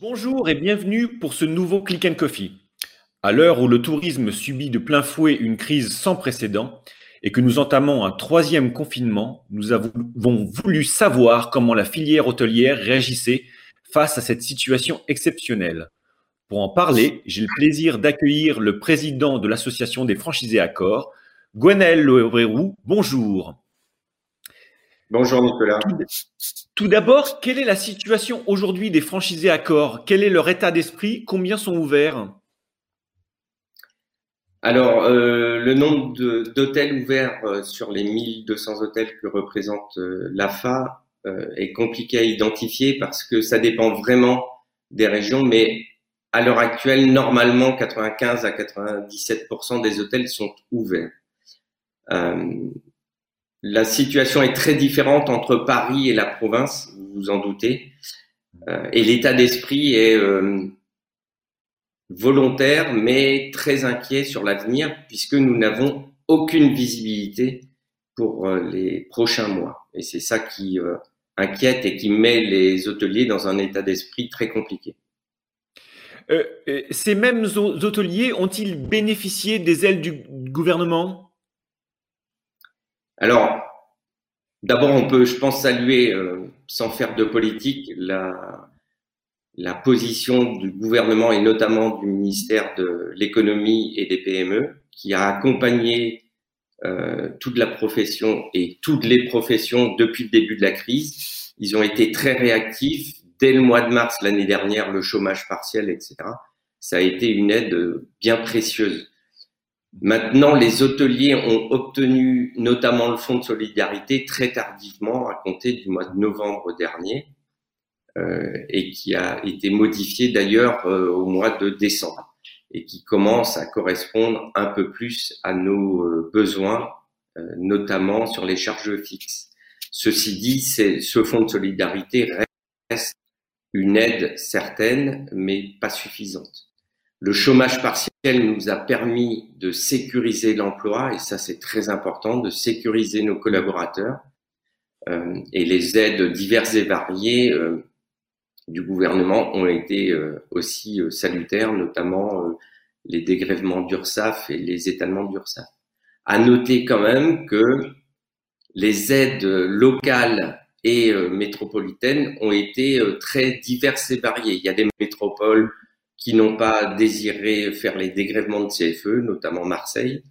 Bonjour et bienvenue pour ce nouveau Click and Coffee. À l'heure où le tourisme subit de plein fouet une crise sans précédent et que nous entamons un troisième confinement, nous avons voulu savoir comment la filière hôtelière réagissait face à cette situation exceptionnelle. Pour en parler, j'ai le plaisir d'accueillir le président de l'association des franchisés Accor, Gwenaël Loebrérou. Bonjour. Bonjour Nicolas. Tout d'abord, quelle est la situation aujourd'hui des franchisés Accor? Quel est leur état d'esprit? Combien sont ouverts? Alors, euh, le nombre d'hôtels ouverts euh, sur les 1200 hôtels que représente euh, l'AFA est compliqué à identifier parce que ça dépend vraiment des régions, mais à l'heure actuelle, normalement, 95 à 97% des hôtels sont ouverts. La situation est très différente entre Paris et la province, vous vous en doutez, et l'état d'esprit est volontaire, mais très inquiet sur l'avenir, puisque nous n'avons aucune visibilité pour euh, les prochains mois. Et c'est ça qui euh, inquiète et qui met les hôteliers dans un état d'esprit très compliqué. Euh, ces mêmes hôteliers ont-ils bénéficié des aides du gouvernement? Alors, d'abord, on peut, je pense, saluer, sans faire de politique, la, la position du gouvernement et notamment du ministère de l'économie et des PME qui a accompagné euh, toute la profession et toutes les professions depuis le début de la crise. Ils ont été très réactifs. Dès le mois de mars l'année dernière, le chômage partiel, etc. Ça a été une aide bien précieuse. Maintenant, les hôteliers ont obtenu notamment le fonds de solidarité très tardivement, à compter du mois de novembre dernier. Euh, et qui a été modifié d'ailleurs euh, au mois de décembre et qui commence à correspondre un peu plus à nos euh, besoins, notamment sur les charges fixes. Ceci dit, ce fonds de solidarité reste une aide certaine, mais pas suffisante. Le chômage partiel nous a permis de sécuriser l'emploi, et ça c'est très important, de sécuriser nos collaborateurs. Euh, et les aides diverses et variées euh, du gouvernement ont été euh, aussi euh, salutaires, notamment les dégrèvements d'URSAF et les étalements d'URSAF. À noter quand même que les aides locales et métropolitaines ont été très diverses et variées. Il y a des métropoles qui n'ont pas désiré faire les dégrèvements de CFE, notamment Marseille.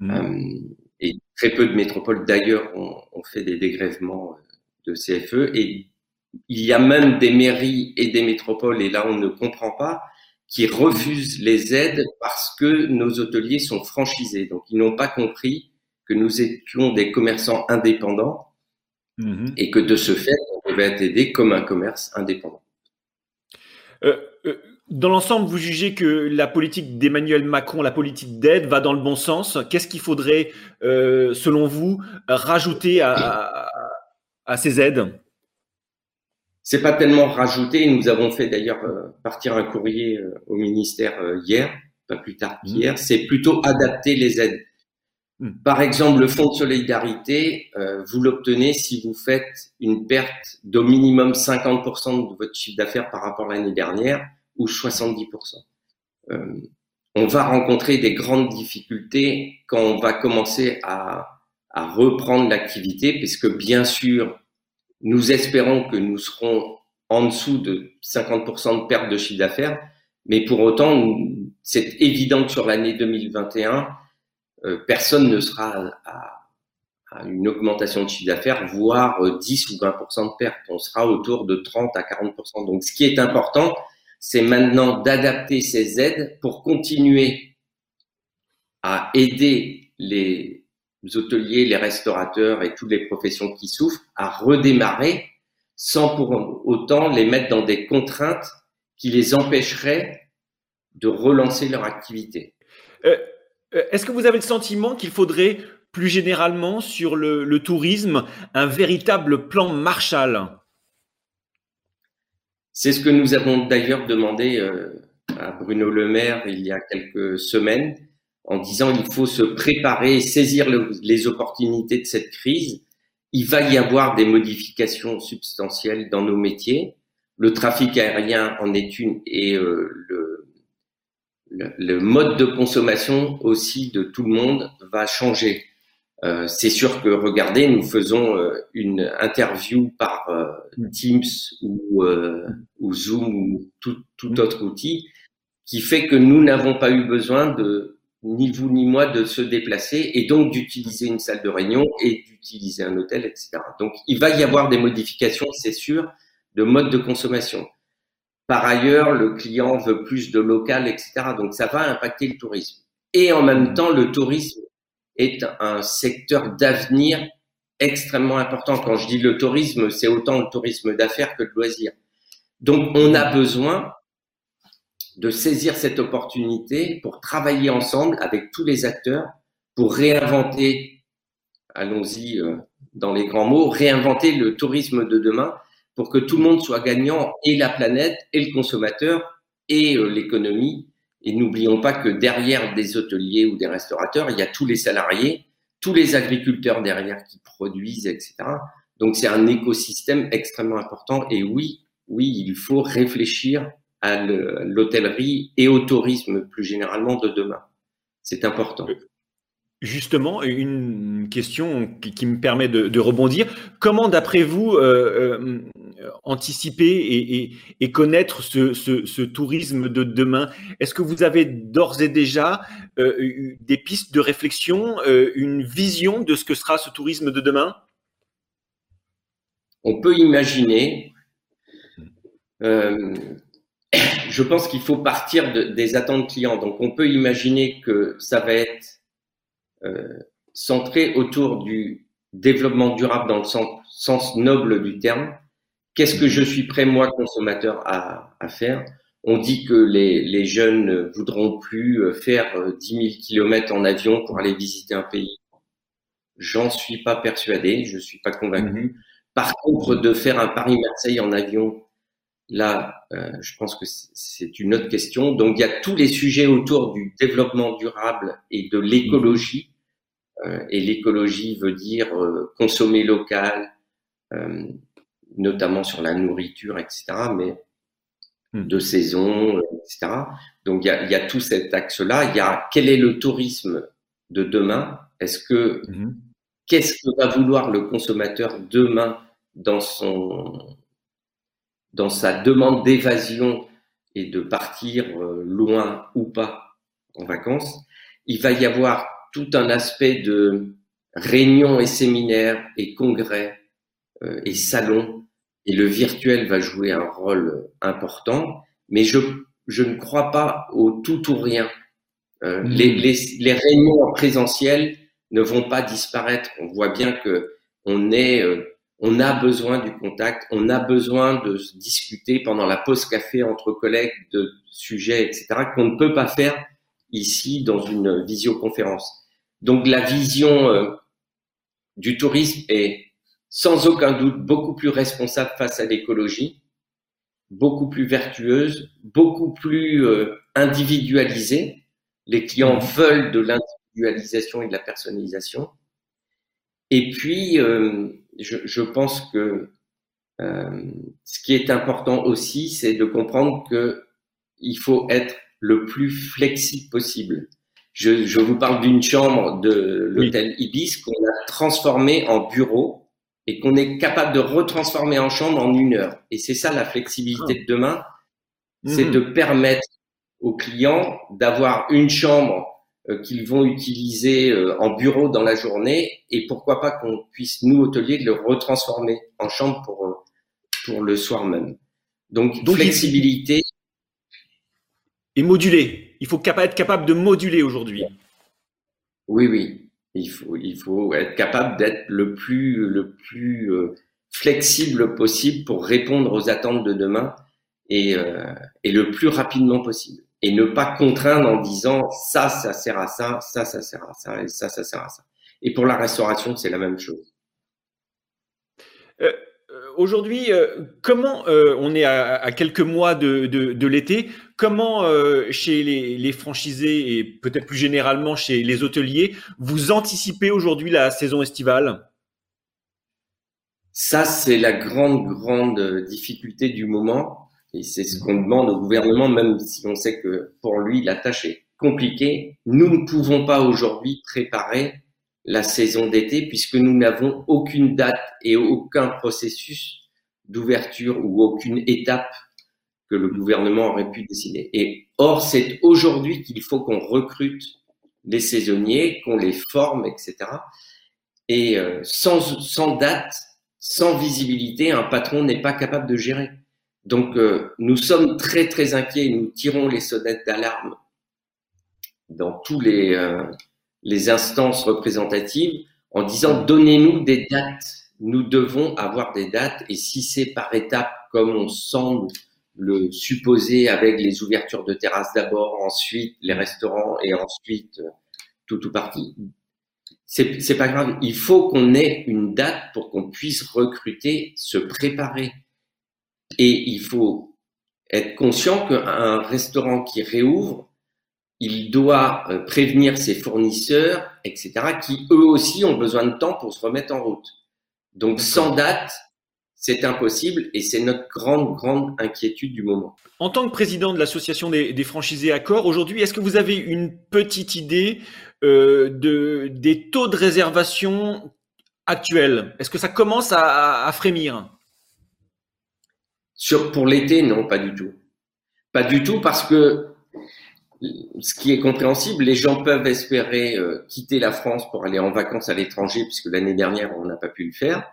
Mmh. et très peu de métropoles d'ailleurs ont, ont, fait des dégrèvements de CFE. Et il y a même des mairies et des métropoles, et là on ne comprend pas, qui refusent les aides parce que nos hôteliers sont franchisés. Donc ils n'ont pas compris que nous étions des commerçants indépendants mhm. et que de ce fait, on devait être aidé comme un commerce indépendant. Euh, euh, dans l'ensemble, vous jugez que la politique d'Emmanuel Macron, la politique d'aide, va dans le bon sens. Qu'est-ce qu'il faudrait, euh, selon vous, rajouter à ces aides? C'est pas tellement rajouté. Nous avons fait d'ailleurs euh, partir un courrier euh, au ministère hier, pas plus tard mmh. qu'hier. C'est plutôt adapter les aides. Mmh. Par exemple, le fonds de solidarité, vous l'obtenez si vous faites une perte d'au minimum 50% de votre chiffre d'affaires par rapport à l'année dernière ou 70%. on va rencontrer des grandes difficultés quand on va commencer à, à reprendre l'activité, puisque bien sûr, nous espérons que nous serons en dessous de 50% de perte de chiffre d'affaires, mais pour autant, c'est évident que sur l'année 2021, euh, personne ne sera à, une augmentation de chiffre d'affaires, voire 10 ou 20% de perte. On sera autour de 30 à 40%. Donc, ce qui est important, c'est maintenant d'adapter ces aides pour continuer à aider les hôteliers, les restaurateurs et toutes les professions qui souffrent à redémarrer sans pour autant les mettre dans des contraintes qui les empêcheraient de relancer leur activité. Euh, euh, est-ce que vous avez le sentiment qu'il faudrait plus généralement sur le, tourisme un véritable plan Marshall? C'est ce que nous avons d'ailleurs demandé euh, à Bruno Le Maire il y a quelques semaines en disant il faut se préparer, saisir les opportunités de cette crise. il va y avoir des modifications substantielles dans nos métiers. Le trafic aérien en est une et euh, le, le, mode de consommation aussi de tout le monde va changer. Euh, c'est sûr que regardez, nous faisons euh, une interview par euh, Teams ou, ou, Zoom ou tout, tout, mm. autre outil qui fait que nous n'avons pas eu besoin de ni vous ni moi de se déplacer et donc d'utiliser une salle de réunion et d'utiliser un hôtel, etc. Donc il va y avoir des modifications, c'est sûr, de mode de consommation. Par ailleurs, le client veut plus de local, etc. Donc ça va impacter le tourisme. Et en même temps, le tourisme est un secteur d'avenir extrêmement important. Quand je dis le tourisme, c'est autant le tourisme d'affaires que de loisirs. Donc, on a besoin de saisir cette opportunité pour travailler ensemble avec tous les acteurs pour réinventer, allons-y euh, dans les grands mots, réinventer le tourisme de demain pour que tout le monde soit gagnant et la planète et le consommateur et euh, l'économie et n'oublions pas que derrière des hôteliers ou des restaurateurs, il y a tous les salariés, tous les agriculteurs derrière qui produisent, etc. Donc c'est un écosystème extrêmement important. Et oui, oui, il faut réfléchir à l'hôtellerie et au tourisme plus généralement de demain. C'est important. Justement, une question qui, me permet de, rebondir. Comment, d'après vous, euh, euh, anticiper et, connaître ce, tourisme de demain Est-ce que vous avez d'ores et déjà euh, des pistes de réflexion, une vision de ce que sera ce tourisme de demain? On peut imaginer. je pense qu'il faut partir des attentes clients. Donc, on peut imaginer que ça va être euh, centré autour du développement durable dans le sens, noble du terme. Qu'est-ce que je suis prêt, moi, consommateur, à, à faire? On dit que les, les, jeunes ne voudront plus euh, faire 10 000 kilomètres en avion pour aller visiter un pays. J'en suis pas persuadé, je suis pas convaincu. Mm-hmm. Par contre, de faire un Paris-Marseille en avion, là, euh, je pense que c'est une autre question. Donc, il y a tous les sujets autour du développement durable et de l'écologie euh, et l'écologie veut dire euh, consommer local, euh, notamment sur la nourriture, etc. Mais hmm. de saison, etc. Donc il y a, y a, tout cet axe-là. Il y a quel est le tourisme de demain? Est-ce que hmm. qu'est-ce que va vouloir le consommateur demain dans son dans sa demande d'évasion et de partir loin ou pas en vacances? Il va y avoir tout un aspect de réunions et séminaires et congrès euh, et salons. Et le virtuel va jouer un rôle important. Mais je, je ne crois pas au tout ou rien. Euh, mmh. les, les, les, réunions en présentiel ne vont pas disparaître. On voit bien que on est, euh, on a besoin du contact, on a besoin de se discuter pendant la pause café entre collègues de sujets, etc., qu'on ne peut pas faire ici dans une visioconférence. Donc la vision euh, du tourisme est sans aucun doute beaucoup plus responsable face à l'écologie, beaucoup plus vertueuse, beaucoup plus euh, individualisée. Les clients mmh. veulent de l'individualisation et de la personnalisation. Et puis, euh, je, je, pense que ce qui est important aussi, c'est de comprendre que il faut être le plus flexible possible. Je, je vous parle d'une chambre de l'hôtel Ibis qu'on a transformée en bureau et qu'on est capable de retransformer en chambre en une heure. Et c'est ça la flexibilité ah. de demain, c'est mhm. de permettre aux clients d'avoir une chambre euh, qu'ils vont utiliser euh, en bureau dans la journée et pourquoi pas qu'on puisse, nous, hôteliers, le retransformer en chambre pour, euh, pour le soir même. Donc, Donc flexibilité. Et moduler il faut être capable de moduler aujourd'hui. Oui, oui. Il faut, il faut être capable d'être le plus, le plus euh, flexible possible pour répondre aux attentes de demain et, euh, et le plus rapidement possible. Et ne pas contraindre en disant ça, ça sert à ça, ça, ça sert à ça, et ça, ça sert à ça. Et pour la restauration, c'est la même chose. Euh, aujourd'hui, euh, comment euh, on est à, quelques mois de, l'été Comment euh, chez les, franchisés et peut-être plus généralement chez les hôteliers, vous anticipez aujourd'hui la saison estivale? Ça, c'est la grande, grande difficulté du moment. Et c'est ce qu'on demande au gouvernement, même si on sait que pour lui, la tâche est compliquée. Nous ne pouvons pas aujourd'hui préparer la saison d'été puisque nous n'avons aucune date et aucun processus d'ouverture ou aucune étape que le gouvernement aurait pu décider. Et or, c'est aujourd'hui qu'il faut qu'on recrute les saisonniers, qu'on les forme, etc. Et euh, sans, sans date, sans visibilité, un patron n'est pas capable de gérer. Donc, euh, nous sommes très, très inquiets. Nous tirons les sonnettes d'alarme dans tous les, euh, les instances représentatives en disant donnez-nous des dates. Nous devons avoir des dates et si c'est par étapes comme on semble le supposer avec les ouvertures de terrasses d'abord, ensuite les restaurants et ensuite euh, tout ou partie, c'est, c'est pas grave. Il faut qu'on ait une date pour qu'on puisse recruter, se préparer. Et il faut être conscient qu'un restaurant qui réouvre, il doit euh, prévenir ses fournisseurs, etc., qui eux aussi ont besoin de temps pour se remettre en route. Donc sans date, c'est impossible et c'est notre grande, grande inquiétude du moment. En tant que président de l'association des, franchisés Accor, aujourd'hui, est-ce que vous avez une petite idée euh, de, des taux de réservation actuels? Est-ce que ça commence à, frémir? Sur, Pour l'été, non, pas du tout. Pas du tout parce que ce qui est compréhensible, les gens peuvent espérer euh, quitter la France pour aller en vacances à l'étranger, puisque l'année dernière, on n'a pas pu le faire.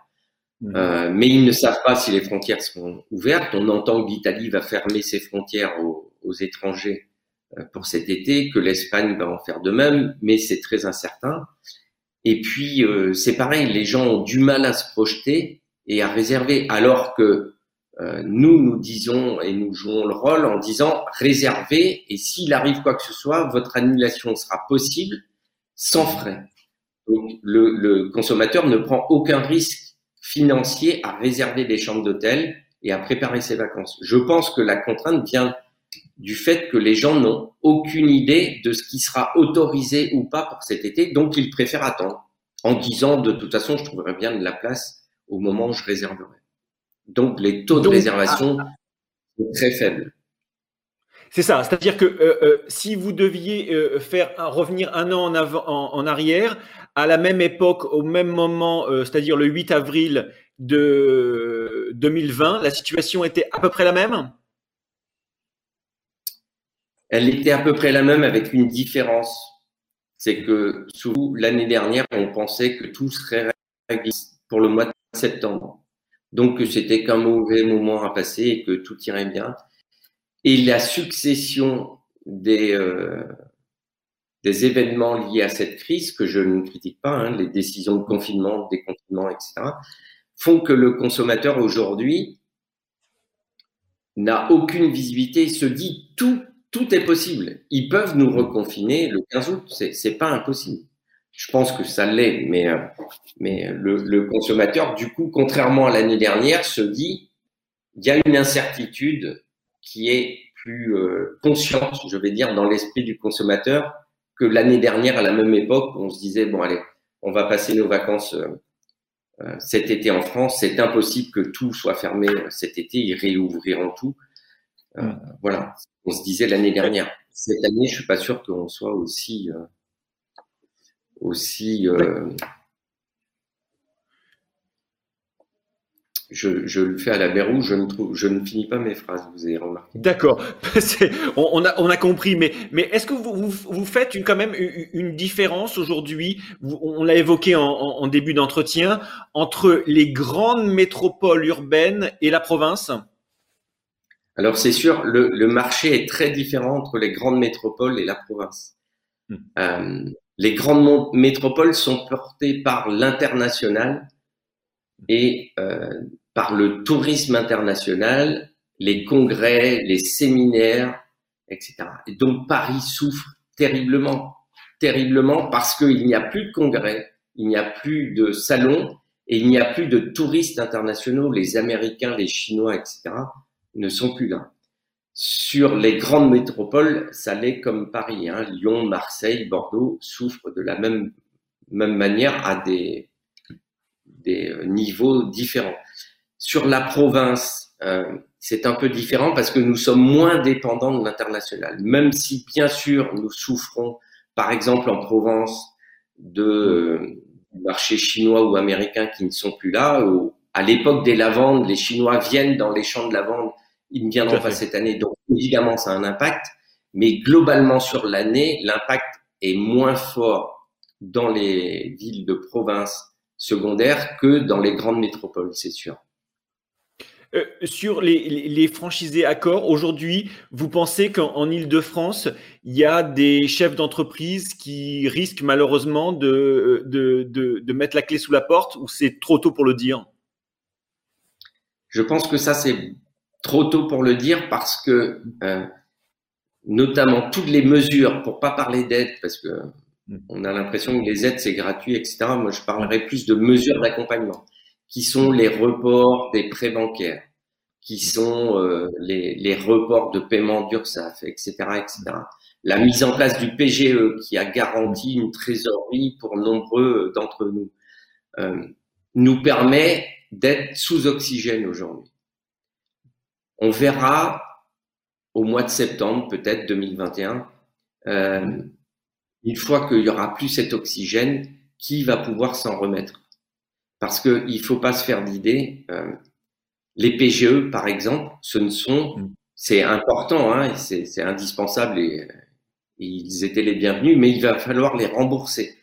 Mmh. Euh, mais ils ne savent pas si les frontières seront ouvertes. On entend que l'Italie va fermer ses frontières aux, aux étrangers euh, pour cet été, que l'Espagne va en faire de même, mais c'est très incertain. Et puis, c'est pareil, les gens ont du mal à se projeter et à réserver, alors que nous, nous disons et nous jouons le rôle en disant réservez et s'il arrive quoi que ce soit, votre annulation sera possible sans frais. Donc le, le consommateur ne prend aucun risque financier à réserver des chambres d'hôtel et à préparer ses vacances. Je pense que la contrainte vient du fait que les gens n'ont aucune idée de ce qui sera autorisé ou pas pour cet été, donc ils préfèrent attendre en disant de toute façon je trouverai bien de la place au moment où je réserverai. Donc, les taux de réservation ah, sont très faibles. C'est ça, c'est-à-dire que euh, euh, si vous deviez euh, faire revenir un an en, avant, en, arrière, à la même époque, au même moment, c'est-à-dire le 8 avril de 2020, la situation était à peu près la même? Elle était à peu près la même avec une différence. C'est que sous l'année dernière, on pensait que tout serait réglé pour le mois de septembre donc que c'était qu'un mauvais moment à passer et que tout irait bien. Et la succession des, euh, événements liés à cette crise, que je ne critique pas, hein, les décisions de confinement, déconfinement, etc., font que le consommateur aujourd'hui n'a aucune visibilité, se dit tout, tout est possible. Ils peuvent nous reconfiner le 15 août, c'est pas impossible. Je pense que ça l'est, mais, euh, mais le, le, consommateur, du coup, contrairement à l'année dernière, se dit il y a une incertitude qui est plus euh, consciente, je vais dire, dans l'esprit du consommateur que l'année dernière, à la même époque, on se disait bon, allez, on va passer nos vacances euh, euh cet été en France. C'est impossible que tout soit fermé cet été. Ils réouvriront tout. Euh, voilà, on se disait l'année dernière. Cette année, je suis pas sûr qu'on soit aussi aussi. Euh, je, je, le fais à la berrou, je ne, trouve, je ne finis pas mes phrases, vous avez remarqué. D'accord, on, on, a, on a compris, mais, mais est-ce que vous, vous, vous, faites une, quand même une différence aujourd'hui, on l'a évoqué en, en début d'entretien, entre les grandes métropoles urbaines et la province? Alors c'est sûr, le, le, marché est très différent entre les grandes métropoles et la province. Hmm. Euh, les grandes métropoles sont portées par l'international et euh, par le tourisme international, les congrès, les séminaires, etc. Et donc Paris souffre terriblement, terriblement parce qu'il n'y a plus de congrès, il n'y a plus de salons et il n'y a plus de touristes internationaux. Les Américains, les Chinois, etc. ne sont plus là. Sur les grandes métropoles, ça l'est comme Paris. Hein. Lyon, Marseille, Bordeaux souffrent de la même, même manière à des, des niveaux différents. Sur la province, c'est un peu différent parce que nous sommes moins dépendants de l'international. Même si, bien sûr, nous souffrons, par exemple, en Provence, de marchés chinois ou américains qui ne sont plus là. Ou, à l'époque des lavandes, les Chinois viennent dans les champs de lavande. Ils ne viendront pas cette année. Donc, évidemment, ça a un impact. Mais globalement, sur l'année, l'impact est moins fort dans les villes de province secondaires que dans les grandes métropoles, c'est sûr. Euh, sur les, franchisés accords, aujourd'hui, vous pensez qu'en Ile-de-France, il y a des chefs d'entreprise qui risquent malheureusement de, de, mettre la clé sous la porte ou c'est trop tôt pour le dire? Je pense que ça, c'est trop tôt pour le dire parce que, euh, notamment, toutes les mesures, pour pas parler d'aide, parce que mm. on a l'impression que les aides, c'est gratuit, etc. Moi, je parlerai plus de mesures d'accompagnement qui sont les reports des prêts bancaires, qui sont euh, les, les, reports de paiement d'URSSAF, etc., etc. La mise en place du PGE qui a garanti une trésorerie pour nombreux d'entre nous euh, nous permet d'être sous oxygène aujourd'hui. On verra au mois de septembre, peut-être 2021, euh, une fois qu'il y aura plus cet oxygène, qui va pouvoir s'en remettre parce qu'il ne faut pas se faire d'idées. Euh, les PGE, par exemple, ce ne sont, mm. c'est important, hein, c'est indispensable et, ils étaient les bienvenus, mais il va falloir les rembourser.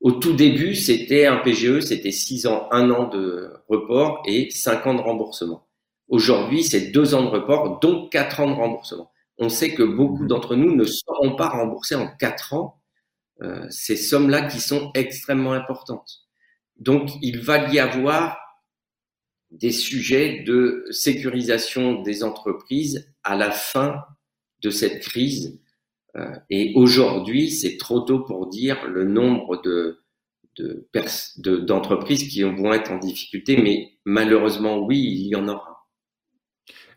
Au tout début, c'était un PGE, c'était 6 ans, 1 an de report et 5 ans de remboursement. Aujourd'hui, c'est 2 ans de report, donc 4 ans de remboursement. On sait que beaucoup mm. d'entre nous ne seront pas remboursés en 4 ans euh, ces sommes-là qui sont extrêmement importantes. Donc, il va y avoir des sujets de sécurisation des entreprises à la fin de cette crise. Euh, et aujourd'hui, c'est trop tôt pour dire le nombre de, d'entreprises qui vont être en difficulté, mais malheureusement, oui, il y en aura.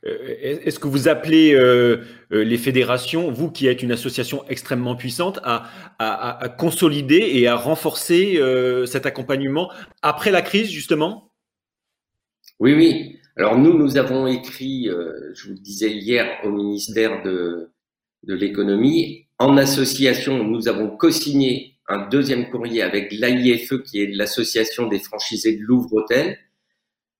Euh, est-ce que vous appelez euh, euh, les fédérations, vous qui êtes une association extrêmement puissante, à, consolider et à renforcer cet accompagnement après la crise, justement? Oui, oui. Alors nous, nous avons écrit, je vous le disais hier, au ministère de, de l'économie, en association, nous avons co-signé un deuxième courrier avec l'AIFE, qui est l'association des franchisés de Louvre-Hôtel,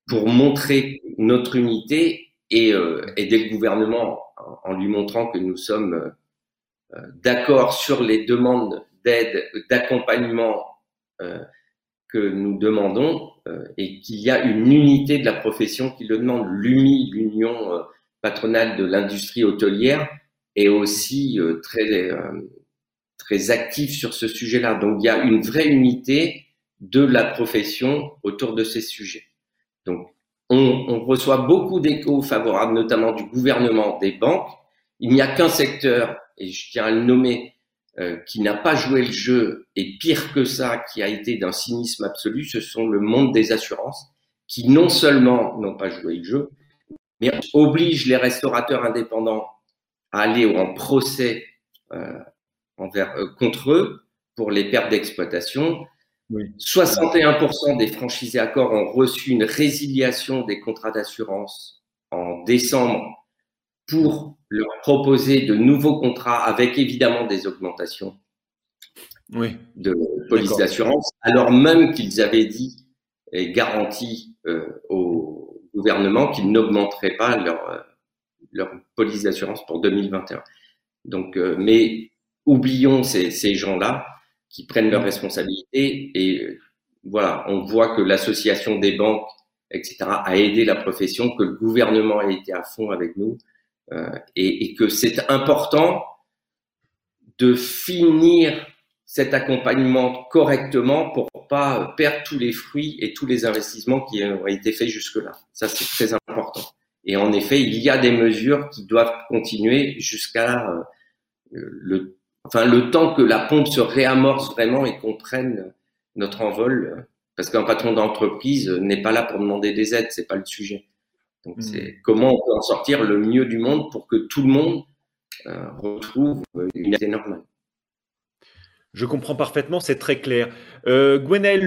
pour montrer notre unité et euh, aider le gouvernement en, lui montrant que nous sommes euh, euh, d'accord sur les demandes d'aide, d'accompagnement que nous demandons et qu'il y a une unité de la profession qui le demande. L'UMI, l'Union patronale de l'industrie hôtelière, est aussi très, très active sur ce sujet-là. Donc il y a une vraie unité de la profession autour de ces sujets. Donc on, reçoit beaucoup d'échos favorables, notamment du gouvernement, des banques. Il n'y a qu'un secteur, et je tiens à le nommer, euh, qui n'a pas joué le jeu, et pire que ça, qui a été d'un cynisme absolu, ce sont le monde des assurances, qui non seulement n'ont pas joué le jeu, mais obligent les restaurateurs indépendants à aller en procès euh, envers, euh, contre eux pour les pertes d'exploitation 61% des franchisés accords ont reçu une résiliation des contrats d'assurance en décembre pour leur proposer de nouveaux contrats avec évidemment des augmentations de police d'assurance, alors même qu'ils avaient dit et garanti euh, au gouvernement qu'ils n'augmenteraient pas leur, euh, leur police d'assurance pour 2021. Donc, euh, mais oublions ces, ces gens-là qui prennent leurs responsabilités. Et euh, voilà, on voit que l'association des banques, etc., a aidé la profession, que le gouvernement a été à fond avec nous, euh, et, et, que c'est important de finir cet accompagnement correctement pour pas perdre tous les fruits et tous les investissements qui ont été faits jusque-là. Ça, c'est très important. Et en effet, il y a des mesures qui doivent continuer jusqu'à euh, le enfin le temps que la pompe se réamorce vraiment et qu'on prenne notre envol, parce qu'un patron d'entreprise n'est pas là pour demander des aides, c'est pas le sujet. Donc hmm. c'est comment on peut en sortir le mieux du monde pour que tout le monde euh, retrouve une idée normale. Je comprends parfaitement, c'est très clair. Euh, Gwenaël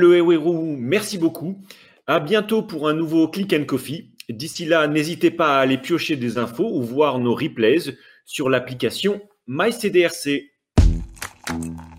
merci beaucoup. À bientôt pour un nouveau Click and Coffee. D'ici là, n'hésitez pas à aller piocher des infos ou voir nos replays sur l'application MyCDRC. Thank you.